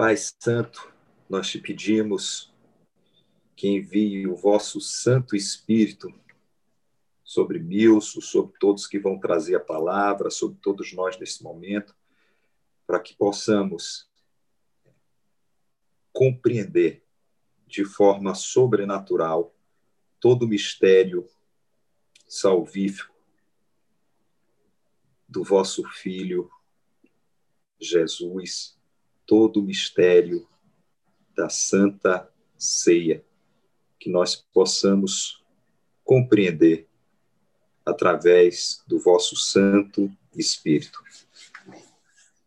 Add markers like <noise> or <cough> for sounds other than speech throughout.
Pai Santo, nós te pedimos que envie o vosso Santo Espírito sobre Milson, sobre todos que vão trazer a palavra, sobre todos nós nesse momento, para que possamos compreender de forma sobrenatural todo o mistério salvífico do vosso Filho Jesus, todo o mistério da Santa Ceia, que nós possamos compreender através do vosso Santo Espírito.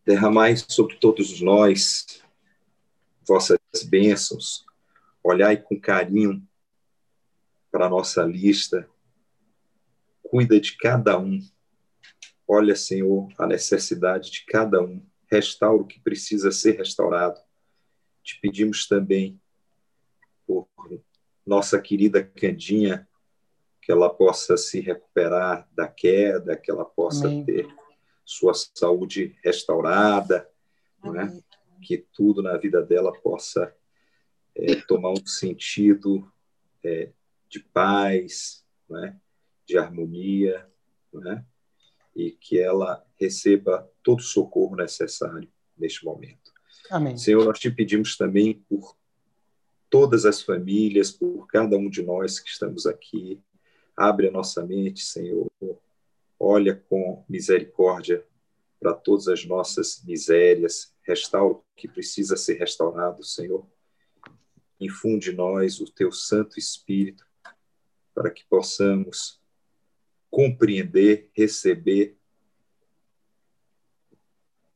Derramai sobre todos nós vossas bênçãos, olhai com carinho para a nossa lista, cuida de cada um, olha, Senhor, a necessidade de cada um, restaura o que precisa ser restaurado. Te pedimos também por nossa querida Candinha, que ela possa se recuperar da queda, que ela possa Amém. ter sua saúde restaurada, né? que tudo na vida dela possa é, tomar um sentido é, de paz, né? de harmonia, né? E que ela receba todo o socorro necessário neste momento. Amém. Senhor, nós te pedimos também por todas as famílias, por cada um de nós que estamos aqui. Abre a nossa mente, Senhor. Olha com misericórdia para todas as nossas misérias. Restaura o que precisa ser restaurado, Senhor. Infunde nós o teu Santo Espírito para que possamos compreender, receber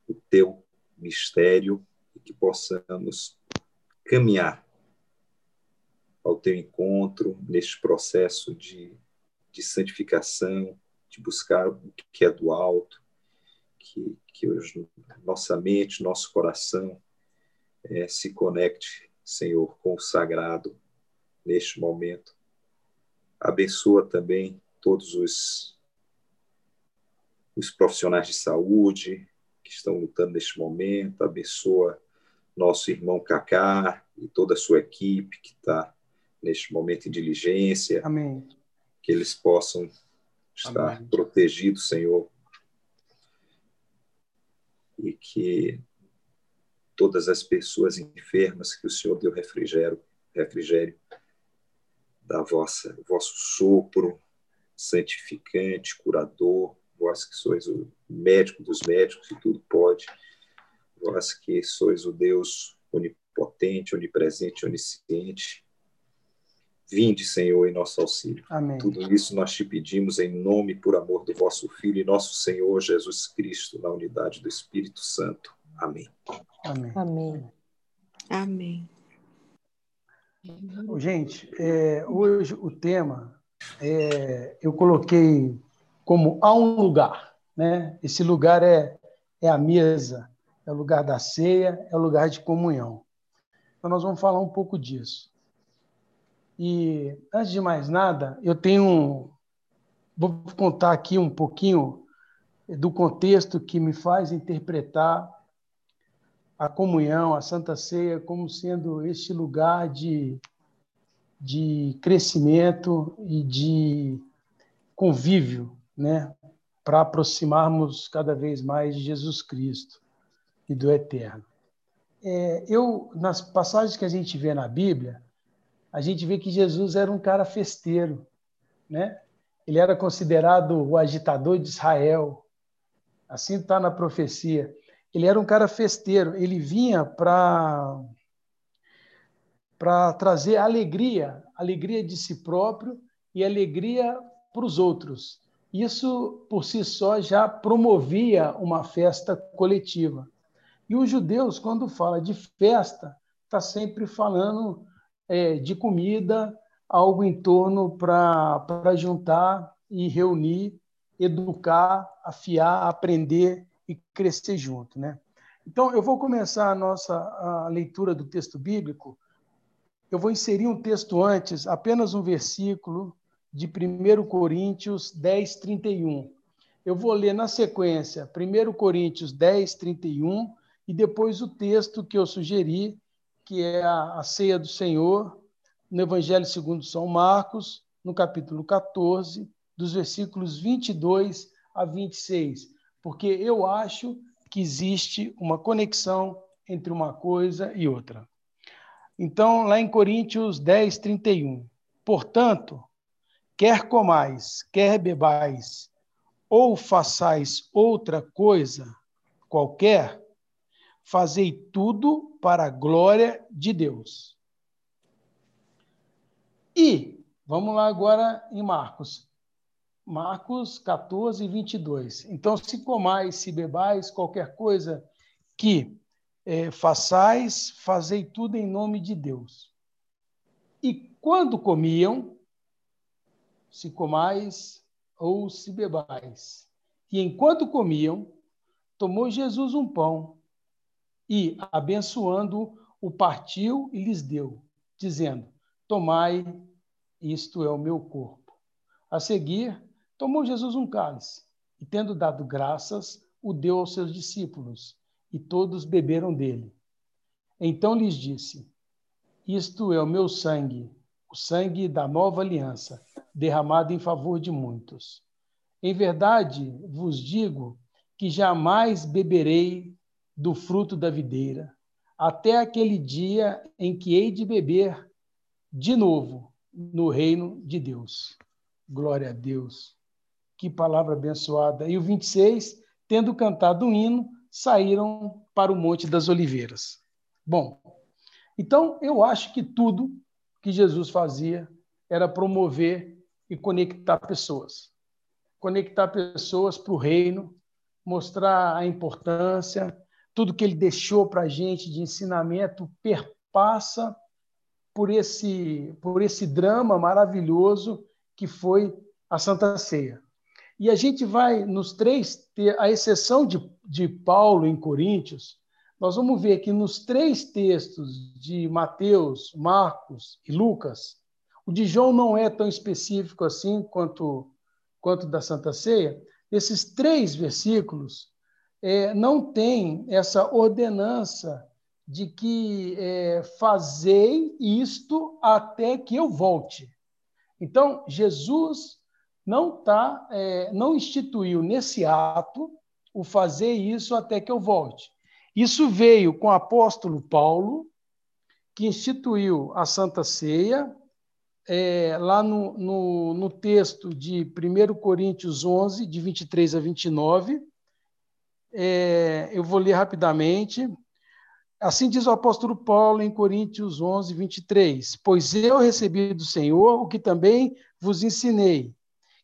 o teu mistério e que possamos caminhar ao teu encontro neste processo de, de santificação, de buscar o que é do alto, que, que hoje nossa mente, nosso coração é, se conecte, Senhor, com o sagrado neste momento. Abençoa também todos os, os profissionais de saúde que estão lutando neste momento, abençoa nosso irmão Cacá e toda a sua equipe que está neste momento em diligência. Amém. Que eles possam estar Amém. protegidos, Senhor. E que todas as pessoas enfermas que o Senhor deu refrigério, refrigério da vossa, vosso sopro, santificante, curador, vós que sois o médico dos médicos e tudo pode, vós que sois o Deus onipotente, onipresente, onisciente, vinde, Senhor, em nosso auxílio. Amém. Tudo isso nós te pedimos em nome por amor do vosso Filho e nosso Senhor Jesus Cristo, na unidade do Espírito Santo. Amém. Amém. Amém. Amém. Gente, é, hoje o tema é, eu coloquei como há um lugar, né? Esse lugar é, é a mesa, é o lugar da ceia, é o lugar de comunhão. Então nós vamos falar um pouco disso. E antes de mais nada, eu tenho vou contar aqui um pouquinho do contexto que me faz interpretar a comunhão, a Santa Ceia, como sendo este lugar de de crescimento e de convívio, né, para aproximarmos cada vez mais de Jesus Cristo e do Eterno. É, eu nas passagens que a gente vê na Bíblia, a gente vê que Jesus era um cara festeiro, né? Ele era considerado o agitador de Israel. Assim está na profecia. Ele era um cara festeiro. Ele vinha para para trazer alegria, alegria de si próprio e alegria para os outros. Isso, por si só, já promovia uma festa coletiva. E os judeus, quando fala de festa, está sempre falando é, de comida, algo em torno para juntar e reunir, educar, afiar, aprender e crescer junto. Né? Então, eu vou começar a nossa a leitura do texto bíblico eu vou inserir um texto antes, apenas um versículo de 1 Coríntios 10, 31. Eu vou ler na sequência 1 Coríntios 10, 31 e depois o texto que eu sugeri, que é a, a ceia do Senhor, no Evangelho segundo São Marcos, no capítulo 14, dos versículos 22 a 26, porque eu acho que existe uma conexão entre uma coisa e outra. Então, lá em Coríntios 10, 31, portanto, quer comais, quer bebais, ou façais outra coisa qualquer, fazei tudo para a glória de Deus. E, vamos lá agora em Marcos. Marcos 14, 22. Então, se comais, se bebais, qualquer coisa que é, façais, fazei tudo em nome de Deus. E quando comiam, se comais ou se bebais. E enquanto comiam, tomou Jesus um pão e, abençoando, o partiu e lhes deu, dizendo: Tomai, isto é o meu corpo. A seguir, tomou Jesus um cálice e, tendo dado graças, o deu aos seus discípulos, e todos beberam dele. Então lhes disse: Isto é o meu sangue, o sangue da nova aliança, derramado em favor de muitos. Em verdade vos digo que jamais beberei do fruto da videira, até aquele dia em que hei de beber de novo no reino de Deus. Glória a Deus. Que palavra abençoada. E o 26, tendo cantado um hino, saíram para o Monte das Oliveiras. Bom, então eu acho que tudo que Jesus fazia era promover e conectar pessoas. Conectar pessoas para o reino, mostrar a importância, tudo que ele deixou para a gente de ensinamento perpassa por esse, por esse drama maravilhoso que foi a Santa Ceia. E a gente vai nos três, a exceção de, de Paulo em Coríntios, nós vamos ver que nos três textos de Mateus, Marcos e Lucas, o de João não é tão específico assim quanto, quanto da Santa Ceia. Esses três versículos é, não tem essa ordenança de que é, fazei isto até que eu volte. Então, Jesus não tá, é, não instituiu nesse ato o fazer isso até que eu volte. Isso veio com o apóstolo Paulo, que instituiu a Santa Ceia, é, lá no, no, no, texto de 1 Coríntios 11, de 23 a 29. É, eu vou ler rapidamente. Assim diz o apóstolo Paulo em Coríntios 11, 23: Pois eu recebi do Senhor o que também vos ensinei,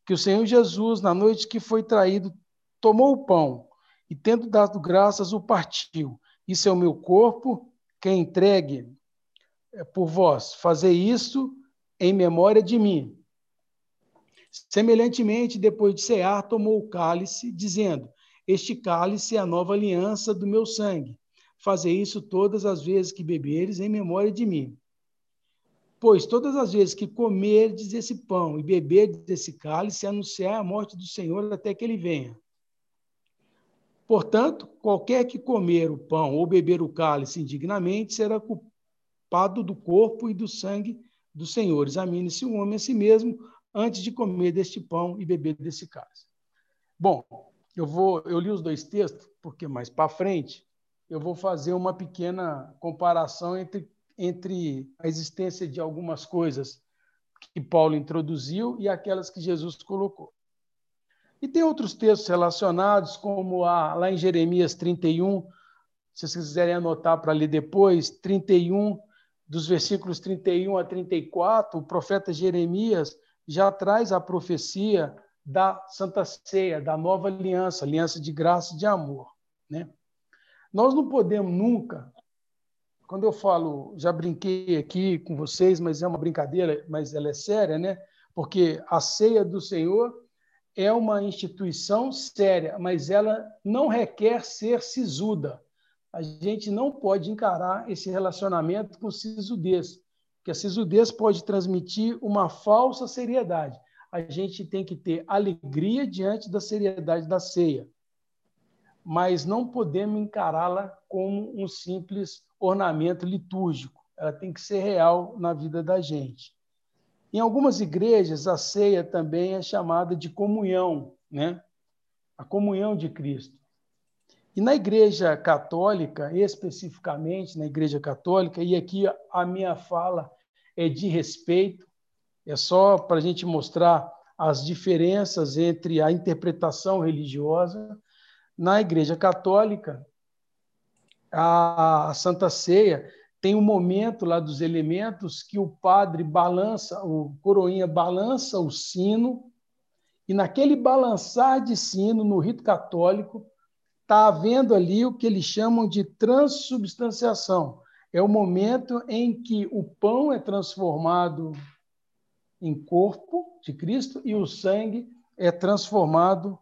que o Senhor Jesus, na noite que foi traído, tomou o pão e, tendo dado graças, o partiu. Isso é o meu corpo, que é entregue é, por vós. Fazer isso em memória de mim. Semelhantemente, depois de cear, tomou o cálice, dizendo: Este cálice é a nova aliança do meu sangue fazer isso todas as vezes que beberes em memória de mim. Pois todas as vezes que comerdes esse pão e beberdes esse cálice, anunciar a morte do Senhor até que ele venha. Portanto, qualquer que comer o pão ou beber o cálice indignamente será culpado do corpo e do sangue do Senhor. Examine-se o homem a si mesmo antes de comer deste pão e beber desse cálice. Bom, eu vou, eu li os dois textos porque mais para frente eu vou fazer uma pequena comparação entre, entre a existência de algumas coisas que Paulo introduziu e aquelas que Jesus colocou. E tem outros textos relacionados, como a, lá em Jeremias 31, se vocês quiserem anotar para ler depois, 31, dos versículos 31 a 34, o profeta Jeremias já traz a profecia da Santa Ceia, da nova aliança, aliança de graça e de amor. Né? Nós não podemos nunca, quando eu falo, já brinquei aqui com vocês, mas é uma brincadeira, mas ela é séria, né? Porque a ceia do Senhor é uma instituição séria, mas ela não requer ser sisuda. A gente não pode encarar esse relacionamento com sisudez, porque a sisudez pode transmitir uma falsa seriedade. A gente tem que ter alegria diante da seriedade da ceia. Mas não podemos encará-la como um simples ornamento litúrgico. Ela tem que ser real na vida da gente. Em algumas igrejas, a ceia também é chamada de comunhão, né? A comunhão de Cristo. E na Igreja Católica, especificamente na Igreja Católica, e aqui a minha fala é de respeito, é só para a gente mostrar as diferenças entre a interpretação religiosa. Na Igreja Católica, a Santa Ceia tem um momento lá dos elementos que o padre balança, o coroinha balança o sino, e naquele balançar de sino, no rito católico, está havendo ali o que eles chamam de transubstanciação. É o momento em que o pão é transformado em corpo de Cristo e o sangue é transformado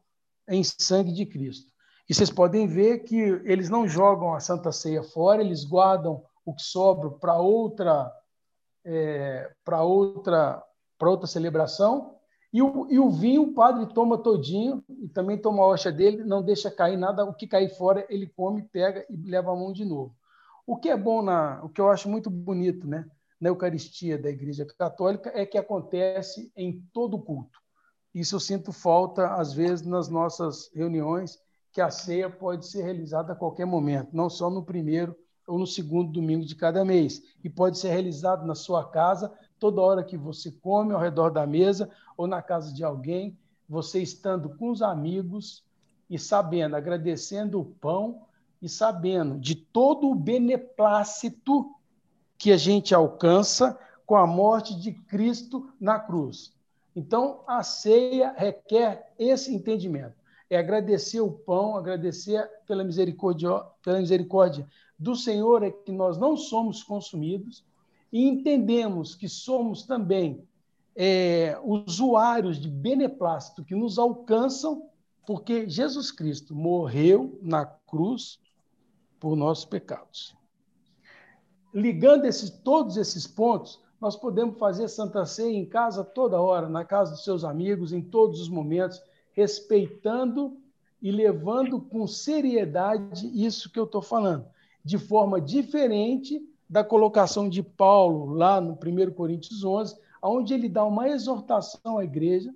em sangue de Cristo. E vocês podem ver que eles não jogam a Santa Ceia fora, eles guardam o que sobra para outra é, para outra para outra celebração e o, e o vinho o padre toma todinho e também toma a hoxa dele, não deixa cair nada, o que cair fora ele come, pega e leva a mão de novo. O que é bom na, o que eu acho muito bonito, né, na Eucaristia da Igreja Católica é que acontece em todo culto. Isso eu sinto falta às vezes nas nossas reuniões, que a ceia pode ser realizada a qualquer momento, não só no primeiro ou no segundo domingo de cada mês, e pode ser realizado na sua casa toda hora que você come ao redor da mesa ou na casa de alguém, você estando com os amigos e sabendo, agradecendo o pão e sabendo de todo o beneplácito que a gente alcança com a morte de Cristo na cruz. Então, a ceia requer esse entendimento. É agradecer o pão, agradecer pela misericórdia, pela misericórdia do Senhor, é que nós não somos consumidos, e entendemos que somos também é, usuários de beneplácito que nos alcançam, porque Jesus Cristo morreu na cruz por nossos pecados. Ligando todos esses pontos, nós podemos fazer Santa Ceia em casa toda hora, na casa dos seus amigos, em todos os momentos, respeitando e levando com seriedade isso que eu estou falando, de forma diferente da colocação de Paulo lá no 1 Coríntios 11, onde ele dá uma exortação à igreja,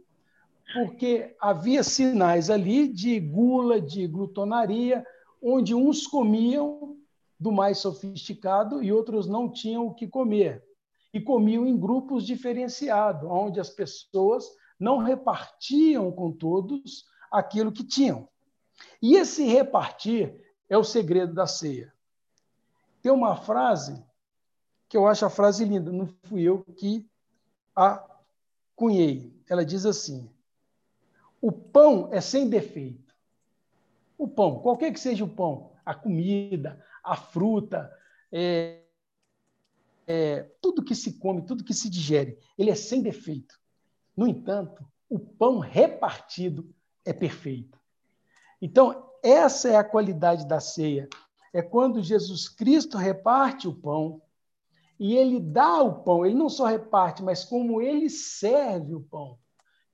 porque havia sinais ali de gula, de glutonaria, onde uns comiam do mais sofisticado e outros não tinham o que comer. E comiam em grupos diferenciados, onde as pessoas não repartiam com todos aquilo que tinham. E esse repartir é o segredo da ceia. Tem uma frase que eu acho a frase linda, não fui eu que a cunhei. Ela diz assim: o pão é sem defeito. O pão, qualquer que seja o pão, a comida, a fruta, é, é, tudo que se come, tudo que se digere, ele é sem defeito. No entanto, o pão repartido é perfeito. Então, essa é a qualidade da ceia é quando Jesus Cristo reparte o pão e ele dá o pão, ele não só reparte, mas como ele serve o pão.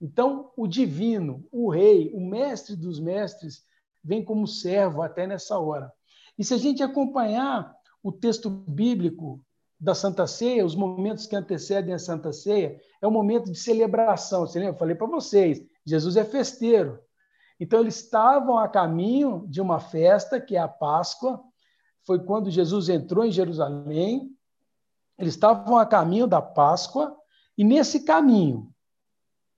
Então, o divino, o rei, o mestre dos mestres, vem como servo até nessa hora. E se a gente acompanhar o texto bíblico da Santa Ceia, os momentos que antecedem a Santa Ceia, é um momento de celebração. Você lembra? Eu falei para vocês, Jesus é festeiro. Então, eles estavam a caminho de uma festa, que é a Páscoa, foi quando Jesus entrou em Jerusalém. Eles estavam a caminho da Páscoa e nesse caminho,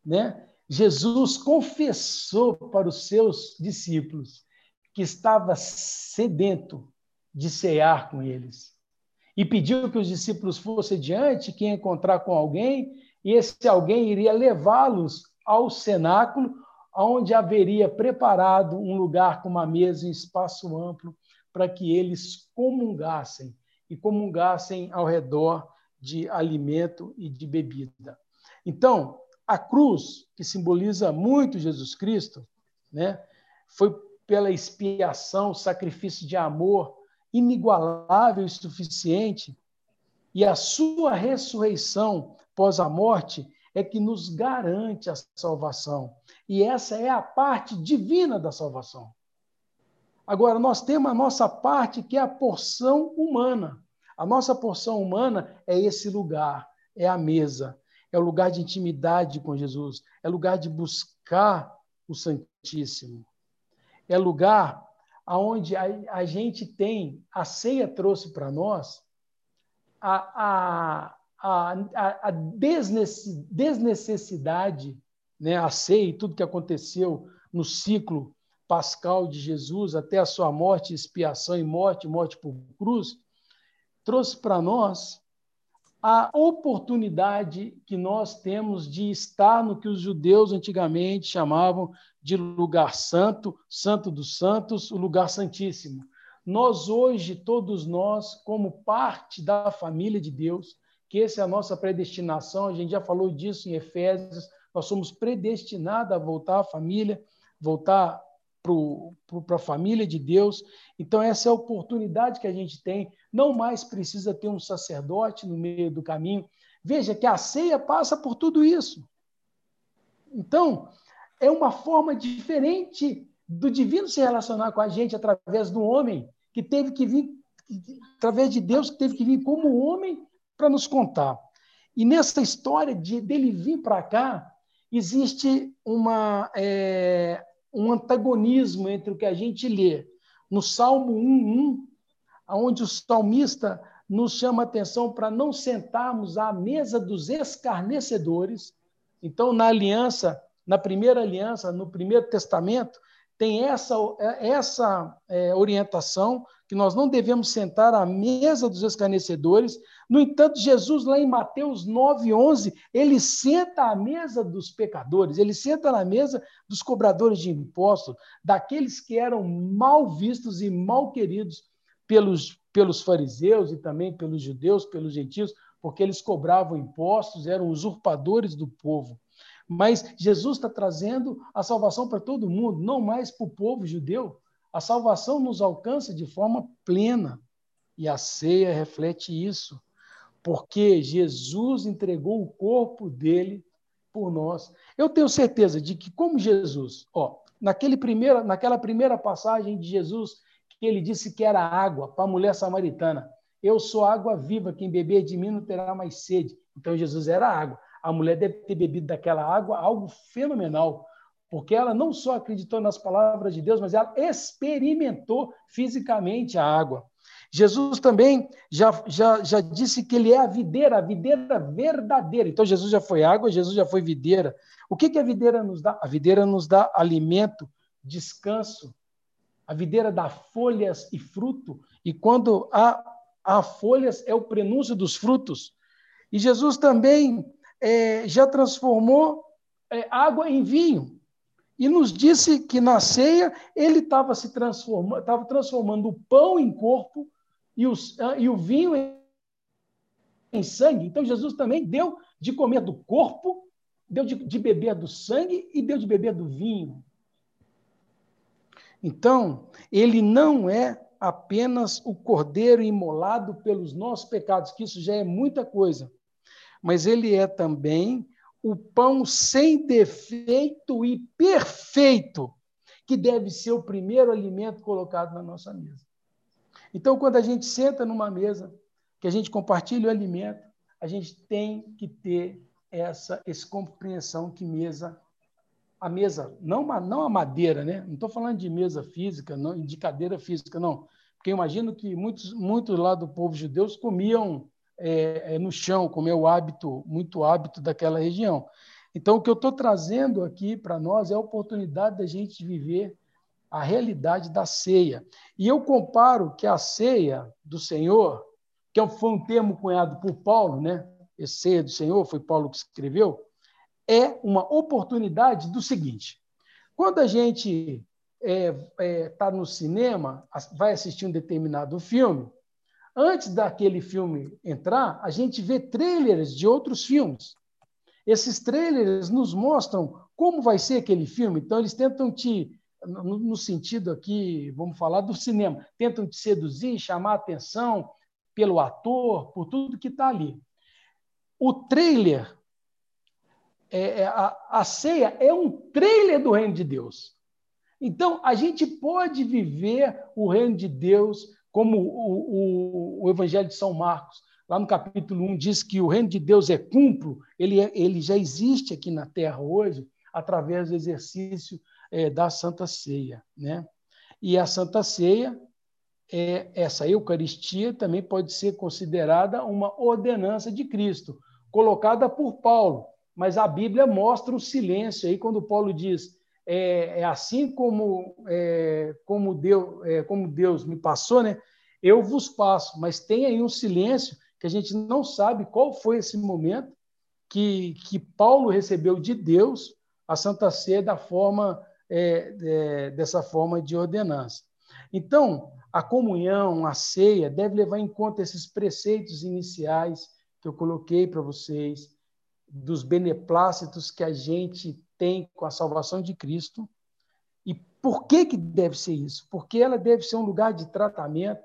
né, Jesus confessou para os seus discípulos que estava sedento de cear com eles. E pediu que os discípulos fossem diante, que ia encontrar com alguém, e esse alguém iria levá-los ao cenáculo, onde haveria preparado um lugar com uma mesa em espaço amplo para que eles comungassem e comungassem ao redor de alimento e de bebida. Então, a cruz, que simboliza muito Jesus Cristo, né, foi pela expiação, sacrifício de amor inigualável e suficiente, e a sua ressurreição pós a morte é que nos garante a salvação. E essa é a parte divina da salvação. Agora, nós temos a nossa parte, que é a porção humana. A nossa porção humana é esse lugar, é a mesa, é o lugar de intimidade com Jesus, é lugar de buscar o Santíssimo. É lugar onde a, a gente tem, a ceia trouxe para nós a, a, a, a desnecessidade, né? a ceia e tudo que aconteceu no ciclo pascal de Jesus até a sua morte, expiação e morte, morte por cruz, trouxe para nós a oportunidade que nós temos de estar no que os judeus antigamente chamavam de lugar santo, santo dos santos, o lugar santíssimo. Nós hoje, todos nós, como parte da família de Deus, que essa é a nossa predestinação, a gente já falou disso em Efésios, nós somos predestinados a voltar à família, voltar para a família de Deus. Então, essa é a oportunidade que a gente tem. Não mais precisa ter um sacerdote no meio do caminho. Veja que a ceia passa por tudo isso. Então, é uma forma diferente do divino se relacionar com a gente através do homem, que teve que vir, através de Deus, que teve que vir como homem para nos contar. E nessa história de dele vir para cá, existe uma, é, um antagonismo entre o que a gente lê no Salmo 1:1, onde o salmista nos chama a atenção para não sentarmos à mesa dos escarnecedores. Então, na aliança, na primeira aliança, no primeiro testamento, tem essa, essa é, orientação que nós não devemos sentar à mesa dos escarnecedores. No entanto, Jesus, lá em Mateus 9, 11, ele senta à mesa dos pecadores, ele senta na mesa dos cobradores de impostos, daqueles que eram mal vistos e mal queridos pelos, pelos fariseus e também pelos judeus, pelos gentios, porque eles cobravam impostos, eram usurpadores do povo. Mas Jesus está trazendo a salvação para todo mundo, não mais para o povo judeu. A salvação nos alcança de forma plena. E a ceia reflete isso, porque Jesus entregou o corpo dele por nós. Eu tenho certeza de que, como Jesus, ó, naquele primeira, naquela primeira passagem de Jesus, que ele disse que era água para a mulher samaritana: Eu sou água viva, quem beber de mim não terá mais sede. Então Jesus era água a mulher deve ter bebido daquela água algo fenomenal, porque ela não só acreditou nas palavras de Deus, mas ela experimentou fisicamente a água. Jesus também já, já, já disse que ele é a videira, a videira verdadeira. Então, Jesus já foi água, Jesus já foi videira. O que, que a videira nos dá? A videira nos dá alimento, descanso. A videira dá folhas e fruto. E quando há, há folhas, é o prenúncio dos frutos. E Jesus também é, já transformou é, água em vinho. E nos disse que na ceia ele estava se transformando, estava transformando o pão em corpo e, os, ah, e o vinho em, em sangue. Então Jesus também deu de comer do corpo, deu de, de beber do sangue e deu de beber do vinho. Então, ele não é apenas o cordeiro imolado pelos nossos pecados, que isso já é muita coisa mas ele é também o pão sem defeito e perfeito, que deve ser o primeiro alimento colocado na nossa mesa. Então, quando a gente senta numa mesa, que a gente compartilha o alimento, a gente tem que ter essa, essa compreensão que mesa, a mesa, não, não a madeira, né? Não estou falando de mesa física, não, de cadeira física, não. Porque imagino que muitos, muitos lá do povo judeu comiam é, é, no chão, como é o hábito, muito hábito daquela região. Então, o que eu estou trazendo aqui para nós é a oportunidade da gente viver a realidade da ceia. E eu comparo que a ceia do Senhor, que foi um termo cunhado por Paulo, né? Esse ceia do Senhor, foi Paulo que escreveu, é uma oportunidade do seguinte: quando a gente está é, é, tá no cinema, vai assistir um determinado filme, Antes daquele filme entrar, a gente vê trailers de outros filmes. Esses trailers nos mostram como vai ser aquele filme. Então, eles tentam te, no, sentido aqui, vamos falar do cinema, tentam te seduzir, chamar atenção pelo ator, por tudo que está ali. O trailer, é, é, a, a ceia é um trailer do reino de Deus. Então, a gente pode viver o reino de Deus como o, o, o Evangelho de São Marcos, lá no capítulo 1, diz que o reino de Deus é cumplo, ele, é, ele já existe aqui na Terra hoje, através do exercício é, da Santa Ceia. Né? E a Santa Ceia, é, essa Eucaristia, também pode ser considerada uma ordenança de Cristo, colocada por Paulo. Mas a Bíblia mostra o silêncio aí quando Paulo diz é, é assim como é, como Deus é, como Deus me passou, né? Eu vos passo, mas tem aí um silêncio que a gente não sabe qual foi esse momento que, que Paulo recebeu de Deus a Santa Ceia da forma é, é, dessa forma de ordenança. Então, a comunhão, a ceia, deve levar em conta esses preceitos iniciais que eu coloquei para vocês, dos beneplácitos que a gente tem com a salvação de Cristo. E por que, que deve ser isso? Porque ela deve ser um lugar de tratamento,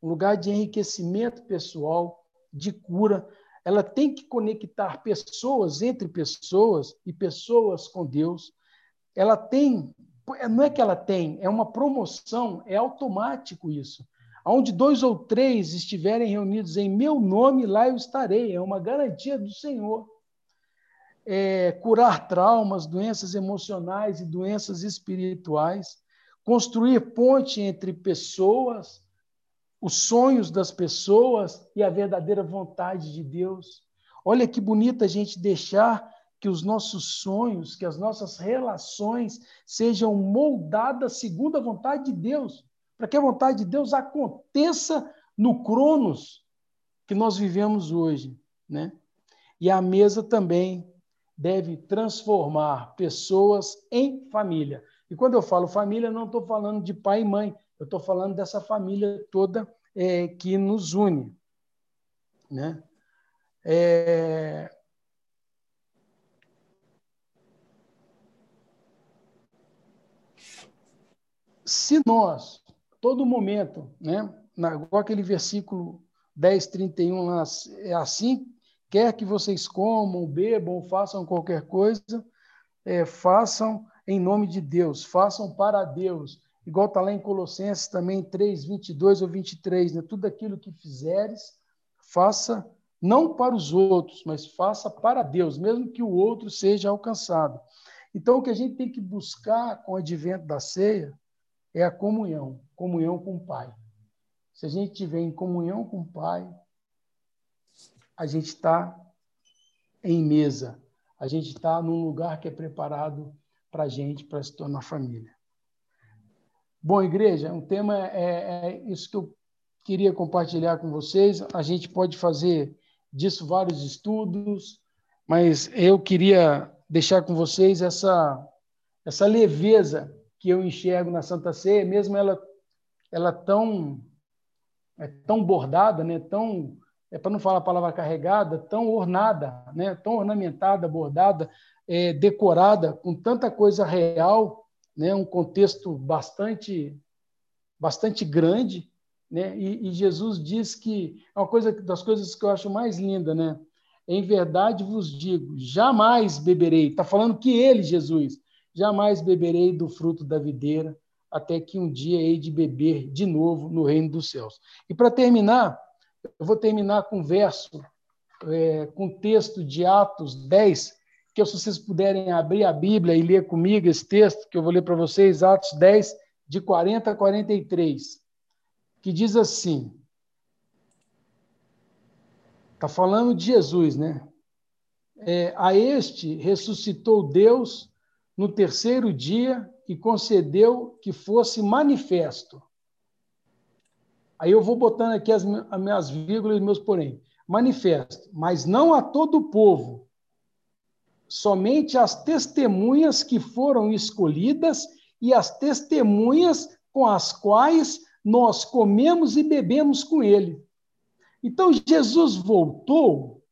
um lugar de enriquecimento pessoal, de cura. Ela tem que conectar pessoas entre pessoas e pessoas com Deus. Ela tem, não é que ela tem, é uma promoção, é automático isso. Onde dois ou três estiverem reunidos em meu nome, lá eu estarei. É uma garantia do Senhor. É, curar traumas, doenças emocionais e doenças espirituais, construir ponte entre pessoas, os sonhos das pessoas e a verdadeira vontade de Deus. Olha que bonita a gente deixar que os nossos sonhos, que as nossas relações sejam moldadas segundo a vontade de Deus para que a vontade de Deus aconteça no Cronos que nós vivemos hoje, né? E a mesa também deve transformar pessoas em família. E quando eu falo família, não estou falando de pai e mãe, eu estou falando dessa família toda é, que nos une, né? É... Se nós todo momento, né? igual aquele versículo 10, 31 lá, é assim, quer que vocês comam, bebam, façam qualquer coisa, é, façam em nome de Deus, façam para Deus. Igual está lá em Colossenses também 3, 22 ou 23, né? tudo aquilo que fizeres, faça não para os outros, mas faça para Deus, mesmo que o outro seja alcançado. Então, o que a gente tem que buscar com o advento da ceia é a comunhão, comunhão com o Pai. Se a gente tiver em comunhão com o Pai, a gente está em mesa, a gente está num lugar que é preparado para a gente, para se tornar família. Bom, igreja, um tema é, é isso que eu queria compartilhar com vocês. A gente pode fazer disso vários estudos, mas eu queria deixar com vocês essa, essa leveza que eu enxergo na Santa Ceia, mesmo ela ela tão é tão bordada, né? Tão é para não falar a palavra carregada, tão ornada, né? Tão ornamentada, bordada, é, decorada com tanta coisa real, né? Um contexto bastante bastante grande, né? E, e Jesus diz que é uma coisa das coisas que eu acho mais linda, né? Em verdade vos digo, jamais beberei. Está falando que ele, Jesus, jamais beberei do fruto da videira, até que um dia hei de beber de novo no reino dos céus. E para terminar, eu vou terminar com um verso, é, com o texto de Atos 10, que se vocês puderem abrir a Bíblia e ler comigo esse texto, que eu vou ler para vocês, Atos 10, de 40 a 43, que diz assim: está falando de Jesus, né? É, a este ressuscitou Deus no terceiro dia e concedeu que fosse manifesto. Aí eu vou botando aqui as, as minhas vírgulas e meus porém. Manifesto, mas não a todo o povo, somente as testemunhas que foram escolhidas e as testemunhas com as quais nós comemos e bebemos com ele. Então Jesus voltou,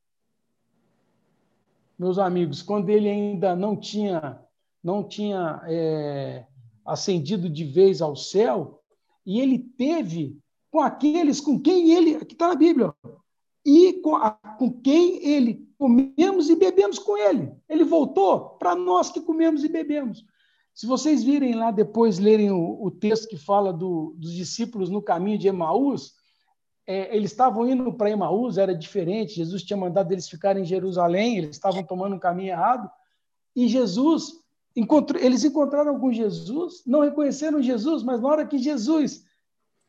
meus amigos, quando ele ainda não tinha não tinha é, ascendido de vez ao céu, e ele teve com aqueles com quem ele, aqui está na Bíblia, e com, a, com quem ele comemos e bebemos com ele. Ele voltou para nós que comemos e bebemos. Se vocês virem lá depois, lerem o, o texto que fala do, dos discípulos no caminho de Emaús, é, eles estavam indo para Emaús, era diferente, Jesus tinha mandado eles ficarem em Jerusalém, eles estavam tomando um caminho errado, e Jesus, encontrou, eles encontraram com Jesus, não reconheceram Jesus, mas na hora que Jesus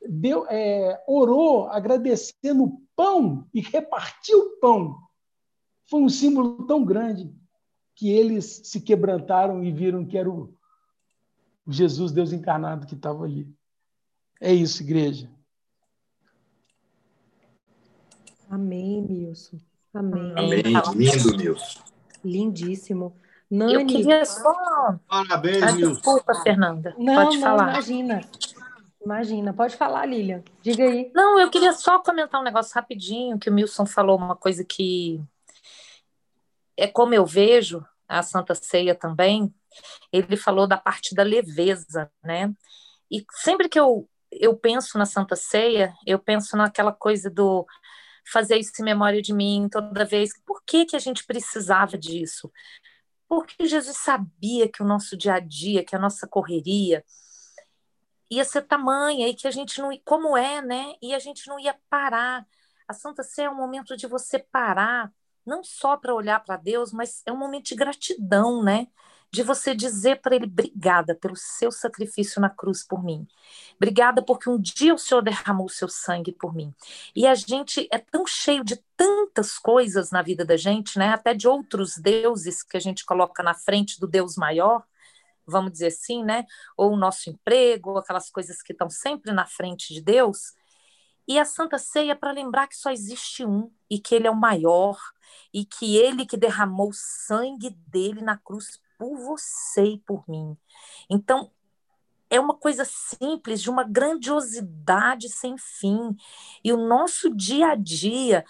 deu, é, orou agradecendo o pão e repartiu o pão, foi um símbolo tão grande que eles se quebrantaram e viram que era o, o Jesus, Deus encarnado, que estava ali. É isso, igreja. Amém, Milson. Amém. Amém. Lindo, Milson. Lindíssimo. Nani. Eu queria só. Parabéns, ah, Milson. Desculpa, Fernanda. Não, Pode não, falar. imagina. Imagina. Pode falar, Lilian. Diga aí. Não, eu queria só comentar um negócio rapidinho, que o Milson falou uma coisa que é como eu vejo a Santa Ceia também. Ele falou da parte da leveza, né? E sempre que eu, eu penso na Santa Ceia, eu penso naquela coisa do fazer isso em memória de mim toda vez. Por que, que a gente precisava disso? Porque Jesus sabia que o nosso dia a dia, que a nossa correria ia ser tamanha e que a gente não, como é, né? E a gente não ia parar. A Santa Ceia é um momento de você parar, não só para olhar para Deus, mas é um momento de gratidão, né? de você dizer para ele: obrigada pelo seu sacrifício na cruz por mim. Obrigada porque um dia o Senhor derramou o seu sangue por mim. E a gente é tão cheio de tantas coisas na vida da gente, né? Até de outros deuses que a gente coloca na frente do Deus maior, vamos dizer assim, né? Ou o nosso emprego, aquelas coisas que estão sempre na frente de Deus. E a Santa Ceia é para lembrar que só existe um e que ele é o maior e que ele que derramou o sangue dele na cruz por você e por mim. Então, é uma coisa simples, de uma grandiosidade sem fim. E o nosso dia a dia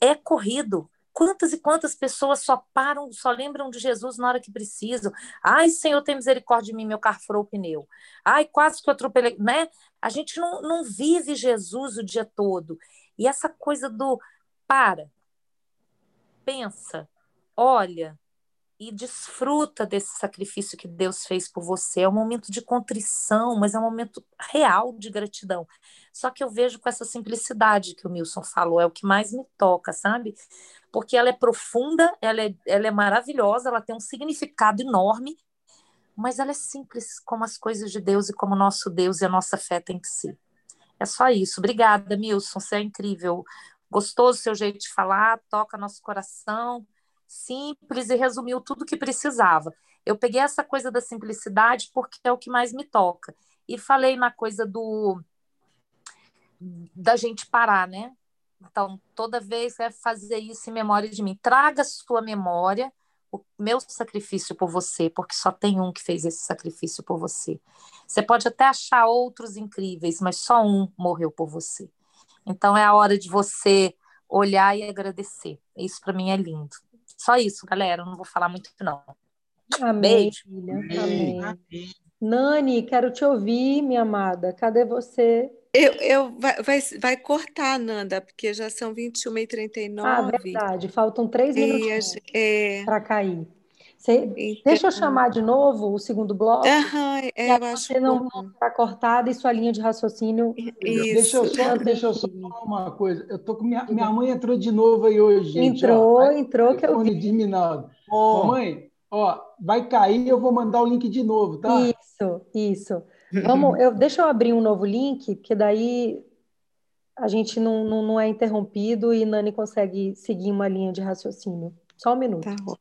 é corrido. Quantas e quantas pessoas só param, só lembram de Jesus na hora que precisam? Ai, Senhor, tem misericórdia de mim, meu carro furou o pneu. Ai, quase que eu atropelei, né? A gente não, não vive Jesus o dia todo. E essa coisa do para, pensa, olha, e desfruta desse sacrifício que Deus fez por você. É um momento de contrição, mas é um momento real de gratidão. Só que eu vejo com essa simplicidade que o Milson falou, é o que mais me toca, sabe? Porque ela é profunda, ela é, ela é maravilhosa, ela tem um significado enorme, mas ela é simples como as coisas de Deus e como nosso Deus e a nossa fé tem que ser. É só isso. Obrigada, Milson, você é incrível. Gostoso seu jeito de falar, toca nosso coração simples e resumiu tudo o que precisava. Eu peguei essa coisa da simplicidade porque é o que mais me toca. E falei na coisa do da gente parar, né? Então, toda vez é fazer isso em memória de mim. Traga sua memória o meu sacrifício por você, porque só tem um que fez esse sacrifício por você. Você pode até achar outros incríveis, mas só um morreu por você. Então é a hora de você olhar e agradecer. Isso para mim é lindo. Só isso, galera. Eu não vou falar muito, não. Amém, Beijo. Filha. Amém. Amém. Nani, quero te ouvir, minha amada. Cadê você? Eu, eu vai, vai, vai cortar, Nanda, porque já são 21h39. Ah, verdade. Faltam três minutos é... para cair. Você, então... Deixa eu chamar de novo o segundo bloco. Uhum, é, eu acho você não está cortada e sua linha de raciocínio. Isso. Deixa eu só, deixa eu só falar uma coisa. Eu tô com minha, minha mãe entrou de novo aí hoje, gente. Entrou, ó, entrou que eu vi. de Minaldo. Oh. Mamãe, ó, vai cair, eu vou mandar o link de novo, tá? Isso, isso. Vamos, <laughs> eu, deixa eu abrir um novo link, porque daí a gente não, não, não é interrompido e Nani consegue seguir uma linha de raciocínio. Só um minuto. Tá bom.